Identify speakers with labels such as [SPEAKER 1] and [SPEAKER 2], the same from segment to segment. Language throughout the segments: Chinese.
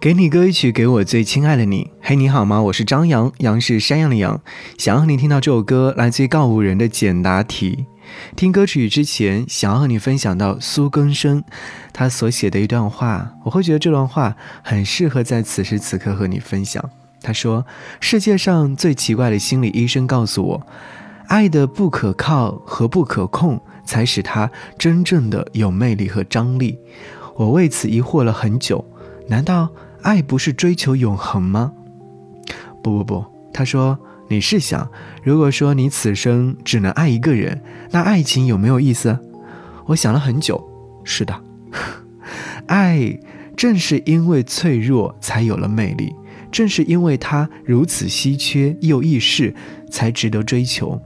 [SPEAKER 1] 给你歌一曲，给我最亲爱的你。嘿，你好吗？我是张扬，杨是山羊的羊。想要和你听到这首歌，来自于告五人的简答题。听歌曲之前，想要和你分享到苏更生他所写的一段话，我会觉得这段话很适合在此时此刻和你分享。他说：“世界上最奇怪的心理医生告诉我，爱的不可靠和不可控，才使它真正的有魅力和张力。我为此疑惑了很久，难道？”爱不是追求永恒吗？不不不，他说你是想，如果说你此生只能爱一个人，那爱情有没有意思？我想了很久，是的，爱正是因为脆弱才有了魅力，正是因为它如此稀缺又易逝，才值得追求。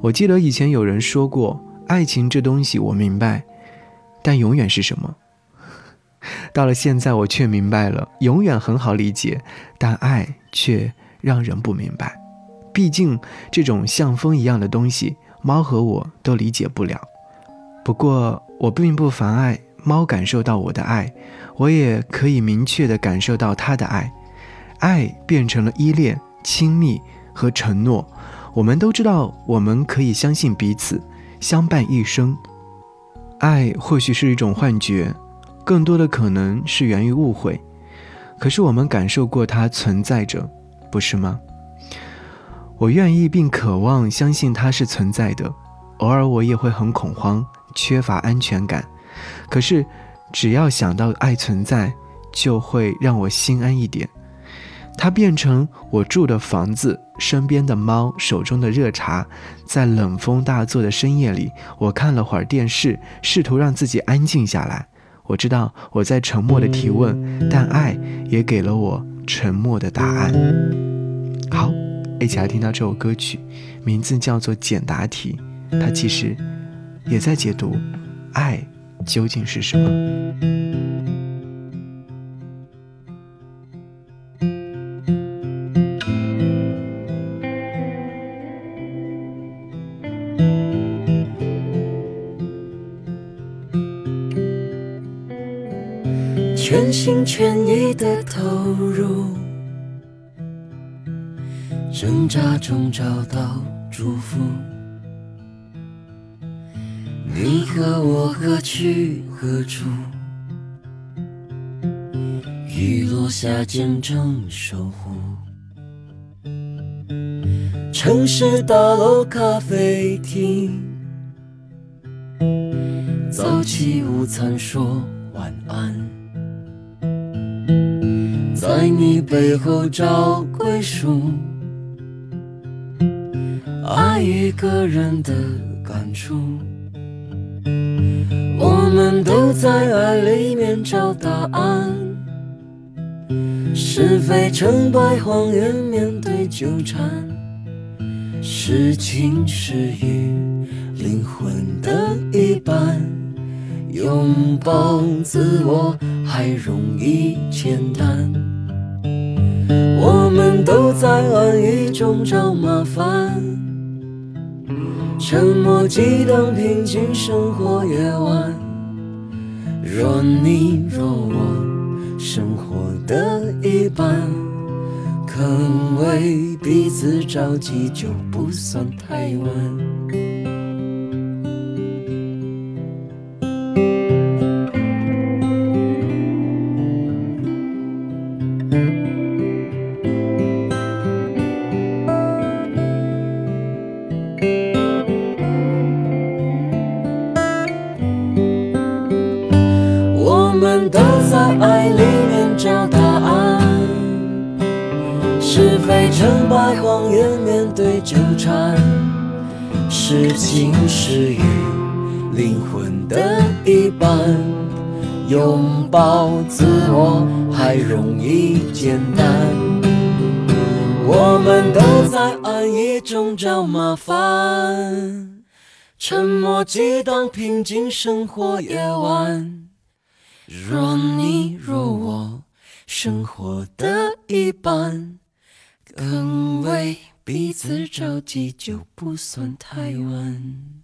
[SPEAKER 1] 我记得以前有人说过，爱情这东西我明白，但永远是什么？到了现在，我却明白了，永远很好理解，但爱却让人不明白。毕竟，这种像风一样的东西，猫和我都理解不了。不过，我并不妨碍猫感受到我的爱，我也可以明确地感受到它的爱。爱变成了依恋、亲密和承诺。我们都知道，我们可以相信彼此，相伴一生。爱或许是一种幻觉。更多的可能是源于误会，可是我们感受过它存在着，不是吗？我愿意并渴望相信它是存在的，偶尔我也会很恐慌，缺乏安全感。可是只要想到爱存在，就会让我心安一点。它变成我住的房子，身边的猫，手中的热茶。在冷风大作的深夜里，我看了会儿电视，试图让自己安静下来。我知道我在沉默的提问，但爱也给了我沉默的答案。好，一起来听到这首歌曲，名字叫做《简答题》，它其实也在解读爱究竟是什么。
[SPEAKER 2] 全心全意的投入，挣扎中找到祝福。你和我何去何处？雨落下见证守护。城市大楼咖啡厅，早起午餐说晚安。在你背后找归属，爱一个人的感触，我们都在爱里面找答案。是非成败，谎言面对纠缠，是情是雨，灵魂的一半。拥抱自我还容易简单。我们都在安逸中找麻烦，沉默激荡平静生活夜晚。若你若我，生活的一半，肯为彼此着急就不算太晚。们都在爱里面找答案，是非成败谎言面对纠缠，是晴是雨灵魂的一半，拥抱自我还容易简单，我们都在安逸中找麻烦，沉默激荡平静生活夜晚。若你若我，生活的一半，更为彼此着急，就不算太晚。